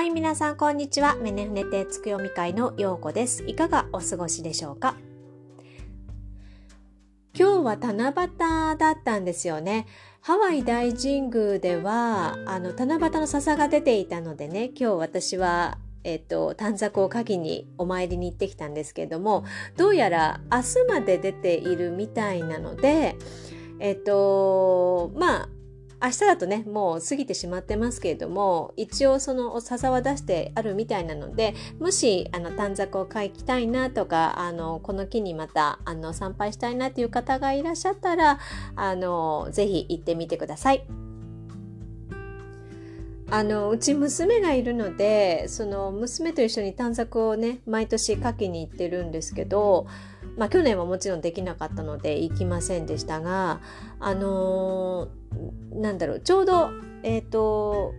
はい、皆さんこんにちは。メネフネテつくよみ会のようこです。いかがお過ごしでしょうか？今日は七夕だったんですよね。ハワイ大神宮では、あの、七夕の笹が出ていたのでね、今日私はえっと、短冊を書きにお参りに行ってきたんですけれども、どうやら明日まで出ているみたいなので、えっと、まあ、明日だとね、もう過ぎてしまってますけれども、一応その笹は出してあるみたいなので、もし、あの、短冊を書きたいなとか、あの、この木にまた、あの、参拝したいなという方がいらっしゃったら、あの、ぜひ行ってみてください。あのうち娘がいるのでその娘と一緒に短冊をね毎年書きに行ってるんですけど、まあ、去年はもちろんできなかったので行きませんでしたがあのー、なんだろうちょうどえっ、ー、と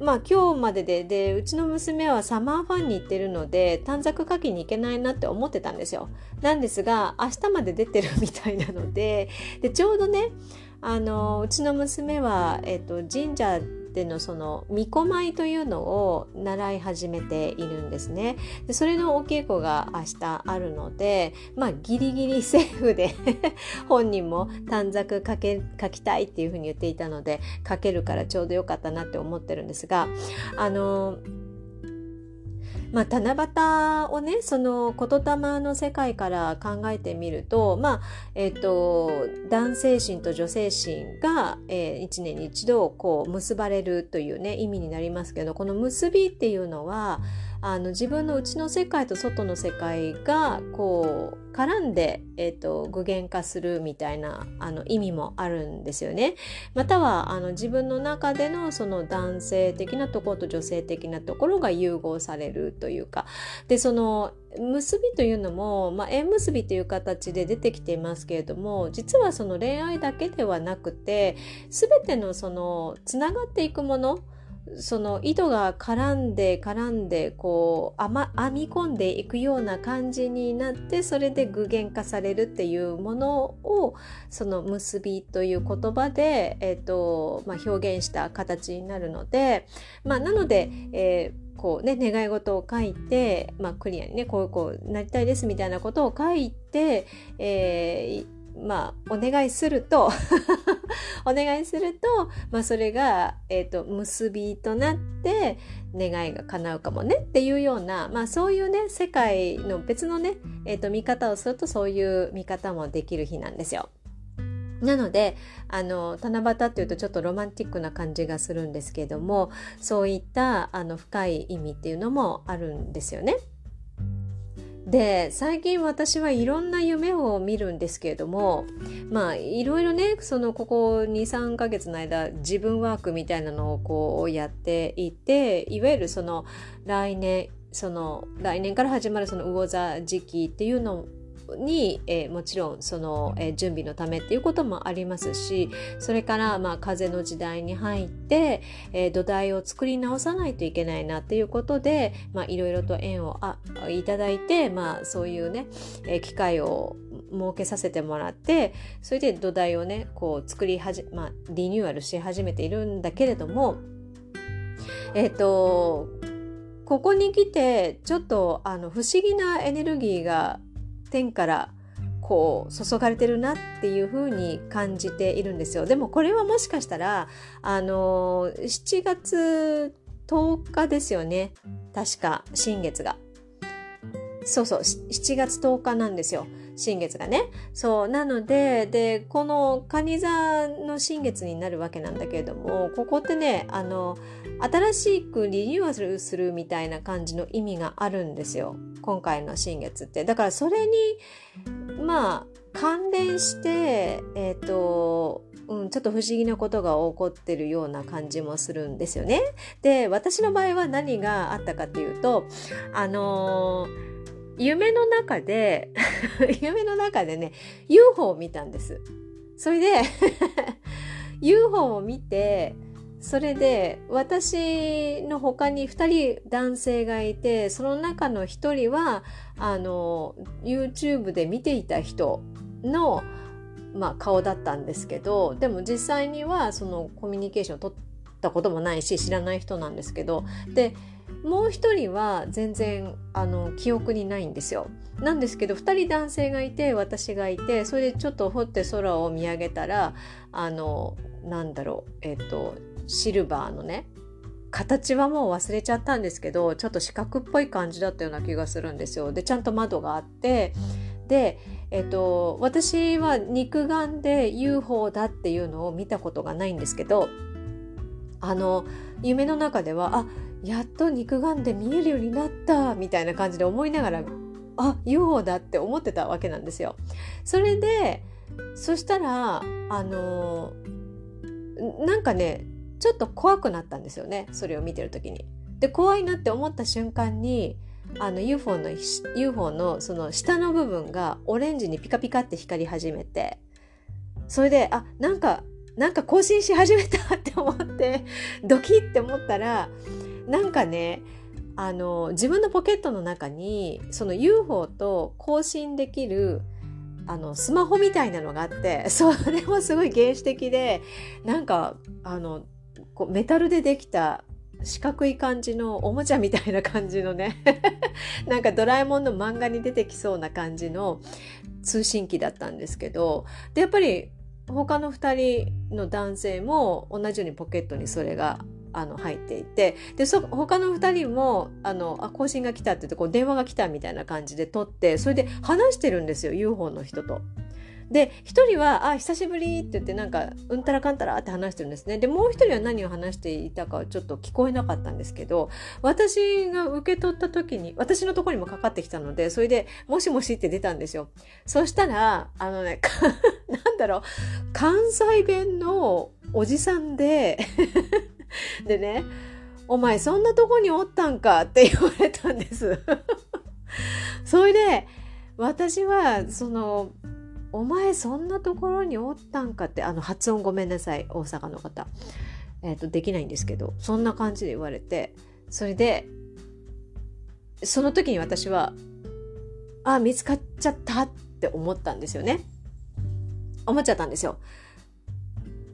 まあ今日までででうちの娘はサマーファンに行ってるので短冊書きに行けないなって思ってたんですよ。なんですが明日まで出てるみたいなのででちょうどねあのうちの娘は、えっと、神社でのその巫女舞というのを習い始めているんですね。でそれのお稽古が明日あるので、まあギリギリ セーフで 本人も短冊書け書きたいっていうふうに言っていたので書けるからちょうどよかったなって思ってるんですが、あのまあ、七夕をねその言霊の世界から考えてみるとまあえっ、と男性心と女性心が、えー、1年に一度こう結ばれるというね意味になりますけどこの結びっていうのはあの自分の内の世界と外の世界がこう絡んで、えーと、具現化するみたいなあの意味もあるんですよね。またはあの自分の中でのその男性的なところと女性的なところが融合されるというかでその結びというのも、まあ、縁結びという形で出てきていますけれども実はその恋愛だけではなくて全てのそのつながっていくものその糸が絡んで絡んでこう編み込んでいくような感じになってそれで具現化されるっていうものをその結びという言葉で、えーとまあ、表現した形になるので、まあ、なので、えー、こうね願い事を書いて、まあ、クリアにねこうこうなりたいですみたいなことを書いて、えー、まあ、お願いすると お願いすると、まあ、それが、え、ー、と、結びとなって、願いが叶うかもねっていうような、まあ、そういうね、世界の別のね、え、ー、と、見方をすると、そういう見方もできる日なんですよ。なのであの七夕っていうとちょっとロマンティックな感じがするんですけどもそういったあの深い意味っていうのもあるんですよね。で最近私はいろんな夢を見るんですけれどもまあいろいろねそのここ23ヶ月の間自分ワークみたいなのをこうやっていていわゆるその来年その来年から始まるその魚座時期っていうのに、えー、もちろんその、えー、準備のためっていうこともありますしそれから、まあ、風の時代に入って、えー、土台を作り直さないといけないなっていうことで、まあ、いろいろと縁をあいただいて、まあ、そういうね、え機会を設けさせてもらってそれで土台をねこう作りはじ、まあ、リニューアルし始めているんだけれどもえっ、とここに来てちょっとあの不思議なエネルギーが天からこう注がれてるなっていう風に感じているんですよ。でもこれはもしかしたらあの7月10日ですよね確か新月が。そうそう7月10日なんですよ。新月がね。そう。なので、で、この蟹座の新月になるわけなんだけれども、ここってね、あの、新しくリニューアルするみたいな感じの意味があるんですよ。今回の新月って。だからそれに、まあ、関連して、えっ、ー、と、うん、ちょっと不思議なことが起こってるような感じもするんですよね。で、私の場合は何があったかっていうと、あのー夢の中で 夢の中でね UFO を見たんですそれで UFO を見てそれで私の他に2人男性がいてその中の1人はあの YouTube で見ていた人の、まあ、顔だったんですけどでも実際にはそのコミュニケーションを取ったこともないし知らない人なんですけどでもう一人は全然あの記憶にないんですよ。なんですけど2人男性がいて私がいてそれでちょっと掘って空を見上げたらあのなんだろうえっ、とシルバーのね形はもう忘れちゃったんですけどちょっと四角っぽい感じだったような気がするんですよ。でちゃんと窓があってで、えっと、私は肉眼で UFO だっていうのを見たことがないんですけどあの夢の中ではあやっと肉眼で見えるようになったみたいな感じで思いながらあ UFO だって思ってたわけなんですよ。それでそしたらあのなんかねちょっと怖くなったんですよねそれを見てる時に。で怖いなって思った瞬間にあの UFO の UFO のその下の部分がオレンジにピカピカって光り始めてそれであなんかなんか更新し始めたって思ってドキッて思ったらなんかねあの自分のポケットの中にその UFO と交信できるあのスマホみたいなのがあってそれもすごい原始的でなんかあのこうメタルでできた四角い感じのおもちゃみたいな感じのねなんかドラえもんの漫画に出てきそうな感じの通信機だったんですけどでやっぱり他の2人の男性も同じようにポケットにそれがあの入っていてでそ他の2人もあのあ更新が来たって言ってこう電話が来たみたいな感じで撮ってそれで話してるんですよ UFO の人と。で一人は「あ久しぶり」って言ってなんかうんたらかんたらって話してるんですね。でもう一人は何を話していたかはちょっと聞こえなかったんですけど私が受け取った時に私のとこにもかかってきたのでそれで「もしもし」って出たんですよ。そしたらあのね なんだろう関西弁のおじさんで でね「お前そんなとこにおったんか」って言われたんです。それで私はそのお前そんなところにおったんかってあの発音ごめんなさい大阪の方、えーと、できないんですけどそんな感じで言われてそれでその時に私はあ見つかっちゃったって思ったんですよね。思っちゃったんですよ。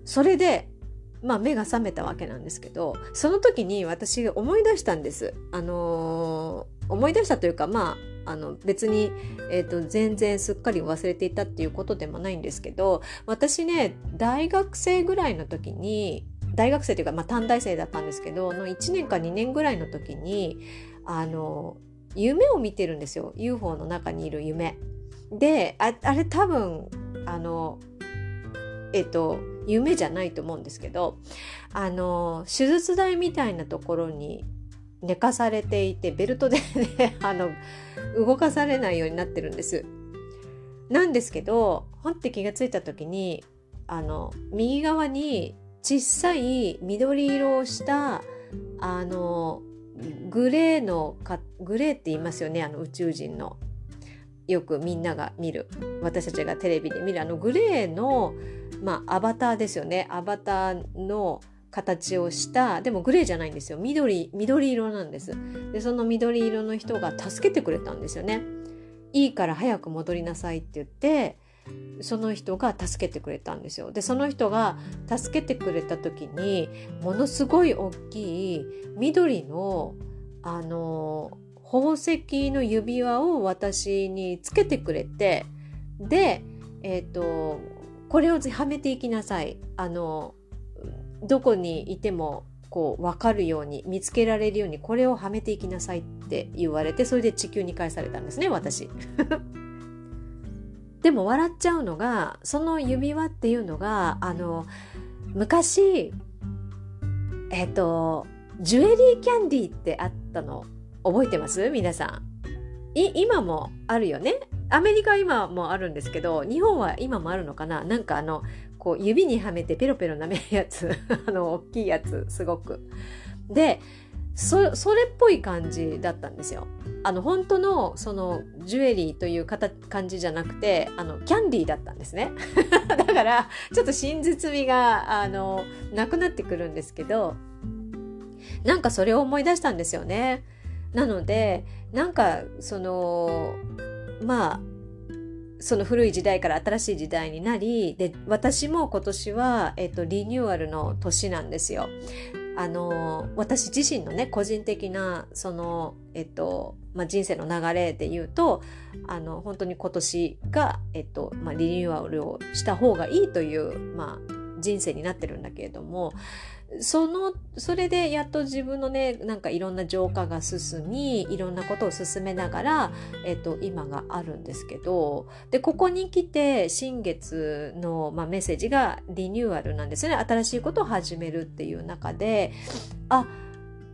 それでまあ目が覚めたわけなんですけどその時に私思い出したんですあのー、思い出したというかまああの別に、えーと、全然すっかり忘れていたっていうことでもないんですけど私ね大学生ぐらいの時に大学生というか、まあ、短大生だったんですけどの1年か2年ぐらいの時にあの夢を見てるんですよ UFO の中にいる夢。であれ多分あのえっと夢じゃないと思うんですけどあの手術台みたいなところに寝かされていてベルトでね あの動かされないようになってるんです。なんですけどほんって気がついた時にあの右側に小さい緑色をしたあのグレーのかグレーって言いますよねあの宇宙人のよくみんなが見る。私たちがテレビで見るあのグレーの、まあ、アバターですよね。アバターの形をしたでもグレーじゃないんですよ。緑緑色なんです。でその緑色の人が助けてくれたんですよね。いいから早く戻りなさいって言ってその人が助けてくれたんですよ。でその人が助けてくれた時にものすごい大きい緑のあの宝石の指輪を私につけてくれてでえっ、ー、とこれをはめていきなさいあのどこにいてもこう分かるように見つけられるようにこれをはめていきなさいって言われてそれで地球に返されたんですね私。でも笑っちゃうのがその指輪っていうのがあの昔えっ、ー、とジュエリーキャンディーってあったの覚えてます？皆さん。い今もあるよね？アメリカは今もあるんですけど日本は今もあるのかな？なんかあのこう指にはめてペロペロ舐めるやつ あの大きいやつすごく。でそそれっぽい感じだったんですよ。あの本当のそのジュエリーという感じじゃなくてあのキャンディーだったんですね。だからちょっと真実味があのなくなってくるんですけどなんかそれを思い出したんですよね。なのでなんかそのまあその古い時代から新しい時代になりで私も今年は、えっと、リニューアルの年なんですよ。あの私自身のね個人的なその、えっとまあ、人生の流れで言うとあの本当に今年が、えっとまあ、リニューアルをした方がいいという、まあ、人生になってるんだけれどもそのそれでやっと自分のねなんかいろんな浄化が進みいろんなことを進めながら、えっと、今があるんですけどでここに来て新月の、まあ、メッセージがリニューアルなんですね。新しいことを始めるっていう中であ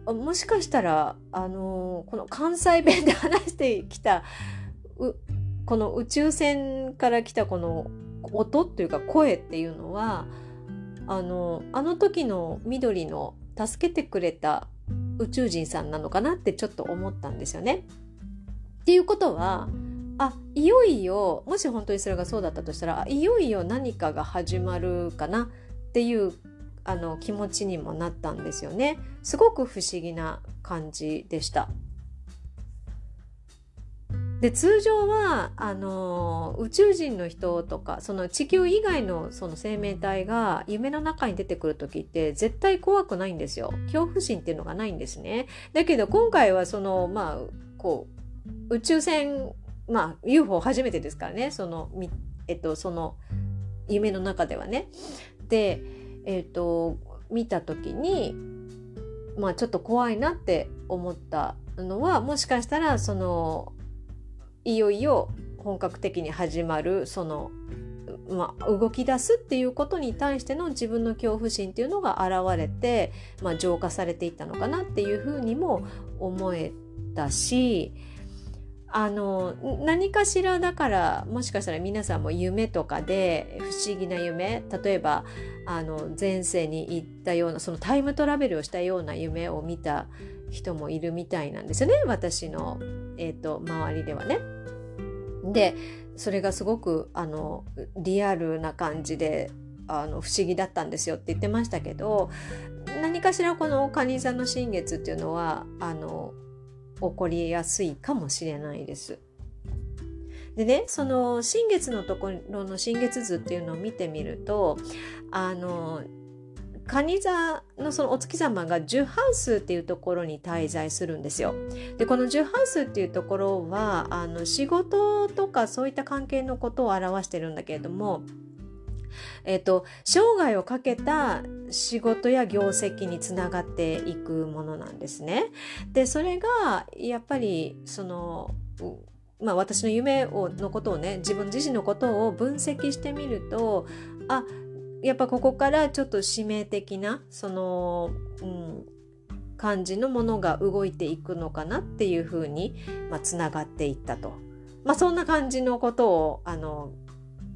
もしかしたらあのこの関西弁で話してきたこの宇宙船から来たこの音っていうか声っていうのはあのあの時の緑の助けてくれた宇宙人さんなのかなってちょっと思ったんですよね。っていうことはあいよいよもし本当にそれがそうだったとしたらいよいよ何かが始まるかなっていうあの気持ちにもなったんですよね。すごく不思議な感じでした。で通常はあの宇宙人の人とかその地球以外のその生命体が夢の中に出てくる時って絶対怖くないんですよ。恐怖心っていうのがないんですね。だけど今回はそのまあこう宇宙船まあ UFO 初めてですからね。そのえっとその夢の中ではね。でえっと見た時にまあちょっと怖いなって思ったのはもしかしたらそのいよいよ本格的に始まるその、まあ、動き出すっていうことに対しての自分の恐怖心っていうのが現れて、まあ、浄化されていったのかなっていうふうにも思えたしあの何かしらだからもしかしたら皆さんも夢とかで不思議な夢例えばあの前世に行ったようなそのタイムトラベルをしたような夢を見た人もいるみたいなんですよね私の、えーと、周りではね。でそれがすごくあのリアルな感じであの不思議だったんですよって言ってましたけど何かしらこの蟹座の新月っていうのはあの起こりやすいかもしれないです。でねその新月のところの新月図っていうのを見てみるとあの蟹座のそのお月様が十半数っていうところに滞在するんですよ。でこの十半数っていうところはあの仕事とかそういった関係のことを表してるんだけれどもえっ、と生涯をかけた仕事や業績につながっていくものなんですね。でそれがやっぱりそのまあ、私の夢をのことをね自分自身のことを分析してみるとあやっぱここからちょっと致命的なその、うん、感じのものが動いていくのかなっていうふうに、まあ、つながっていったと。まあ、そんな感じのことをあの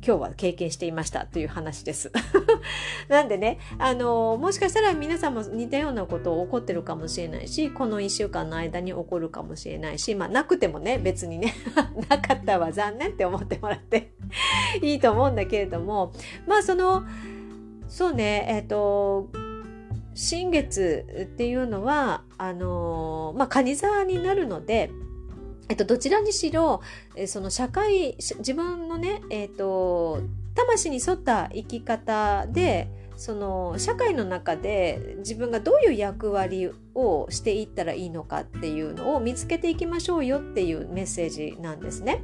今日は経験していましたという話です。なんでね、あの、もしかしたら皆さんも似たようなことを起こってるかもしれないし、この1週間の間に起こるかもしれないし、まあなくてもね、別にね、なかったわ残念って思ってもらって いいと思うんだけれども、まあその、そうね、えっ、ー、と、新月っていうのは、あの、まあ、蟹座になるので、えっと、どちらにしろ、えその社会、自分のね、えっと、魂に沿った生き方で、その社会の中で自分がどういう役割をしていったらいいのかっていうのを見つけていきましょうよっていうメッセージなんですね。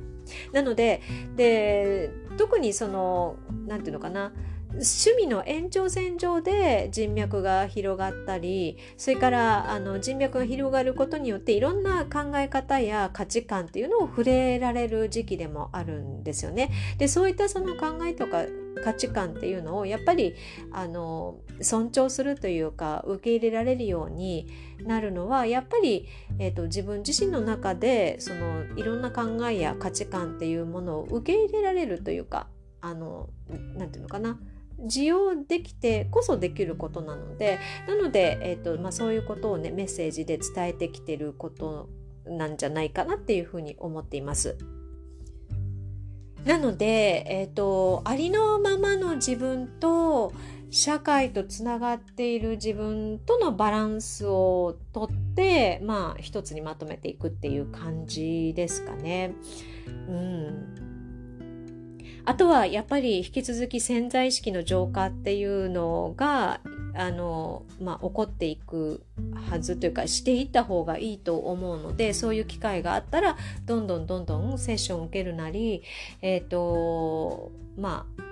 なのでで特にその何て言うのかな趣味の延長線上で人脈が広がったりそれからあの人脈が広がることによっていろんな考え方や価値観っていうのを触れられる時期でもあるんですよね。でそういったその考えとか価値観っていうのをやっぱりあの尊重するというか受け入れられるようになるのはやっぱり、えーと、自分自身の中でそのいろんな考えや価値観っていうものを受け入れられるというかあのなんていうのかな需要できてこそできることなのでなので、えーとまあ、そういうことをねメッセージで伝えてきてることなんじゃないかなっていうふうに思っています。なので、えーと、ありのままの自分と社会とつながっている自分とのバランスをとってまあ一つにまとめていくっていう感じですかね。うんあとはやっぱり引き続き潜在意識の浄化っていうのがあの、まあ、起こっていくはずというかしていった方がいいと思うのでそういう機会があったらどんどんどんどんセッションを受けるなりえっ、ー、とまあ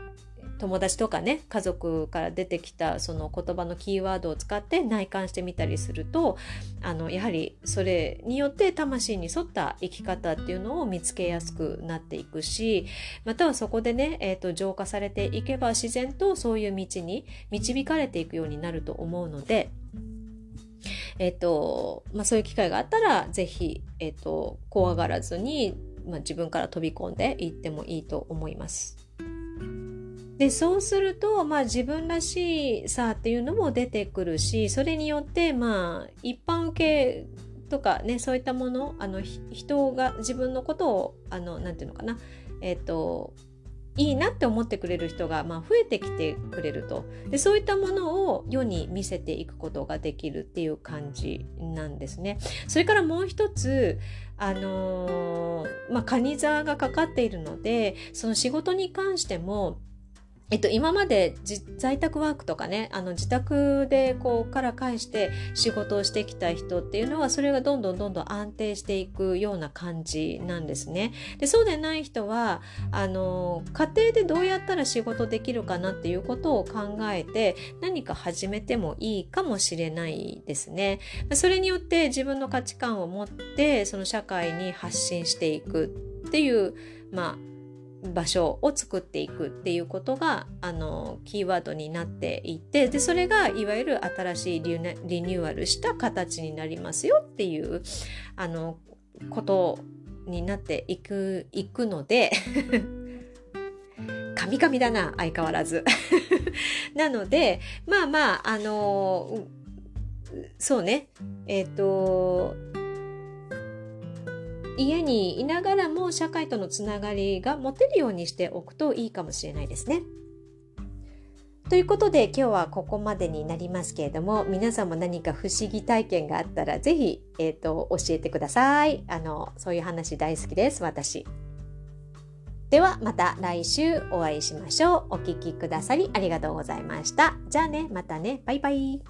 友達とかね家族から出てきたその言葉のキーワードを使って内観してみたりするとあのやはりそれによって魂に沿った生き方っていうのを見つけやすくなっていくしまたはそこでね、えーと、浄化されていけば自然とそういう道に導かれていくようになると思うので。えっ、ー、とまあ、そういう機会があったら是非、えっ、ー、と怖がらずに、まあ、自分から飛び込んでいってもいいと思います。でそうすると、まあ、自分らしさっていうのも出てくるしそれによってまあ一般受けとかねそういったものあの人が自分のことをあのなんていうのかなえっ、ー、といいなって思ってくれる人が、まあ、増えてきてくれるとでそういったものを世に見せていくことができるっていう感じなんですね。それからもう一つあのー、まあ、カニ座がかかっているのでその仕事に関してもえっと、今まで在宅ワークとかねあの自宅でこうから返して仕事をしてきた人っていうのはそれがどんどんどんどん安定していくような感じなんですね。でそうでない人はあの家庭でどうやったら仕事できるかなっていうことを考えて何か始めてもいいかもしれないですね。それによって自分の価値観を持ってその社会に発信していくっていうまあ場所を作っていくっていうことがあのキーワードになっていてでそれがいわゆる新しいリニューアルした形になりますよっていうあのことになっていくいくのでカミカミだな相変わらず。なのでまあまああのそうね。えっ、ー、と家にいながらも社会とのつながりが持てるようにしておくといいかもしれないですね。ということで今日はここまでになりますけれども皆さんも何か不思議体験があったら是非、えーと、教えてください。あのそういう話大好きです。私。ではまた来週お会いしましょう。お聴きくださりありがとうございました。じゃあねまたね。バイバイ。